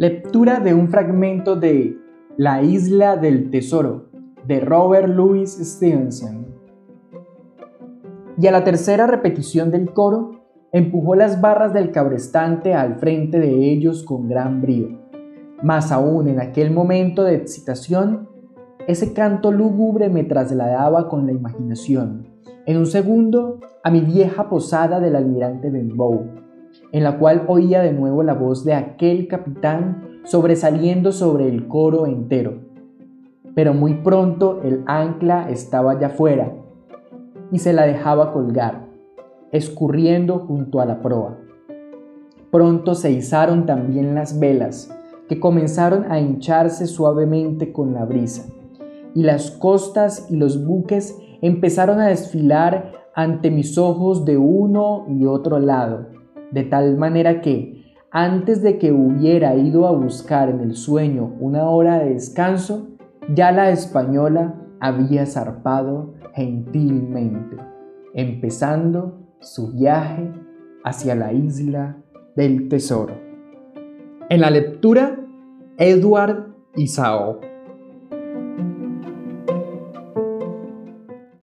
Lectura de un fragmento de La isla del tesoro de Robert Louis Stevenson. Y a la tercera repetición del coro, empujó las barras del cabrestante al frente de ellos con gran brío. Más aún en aquel momento de excitación, ese canto lúgubre me trasladaba con la imaginación, en un segundo, a mi vieja posada del almirante Benbow, en la cual oía de nuevo la voz de aquel capitán sobresaliendo sobre el coro entero. Pero muy pronto el ancla estaba ya fuera y se la dejaba colgar, escurriendo junto a la proa. Pronto se izaron también las velas, que comenzaron a hincharse suavemente con la brisa, y las costas y los buques empezaron a desfilar ante mis ojos de uno y otro lado, de tal manera que, antes de que hubiera ido a buscar en el sueño una hora de descanso, ya la española había zarpado gentilmente, empezando su viaje hacia la isla del tesoro. En la lectura, Edward Isao.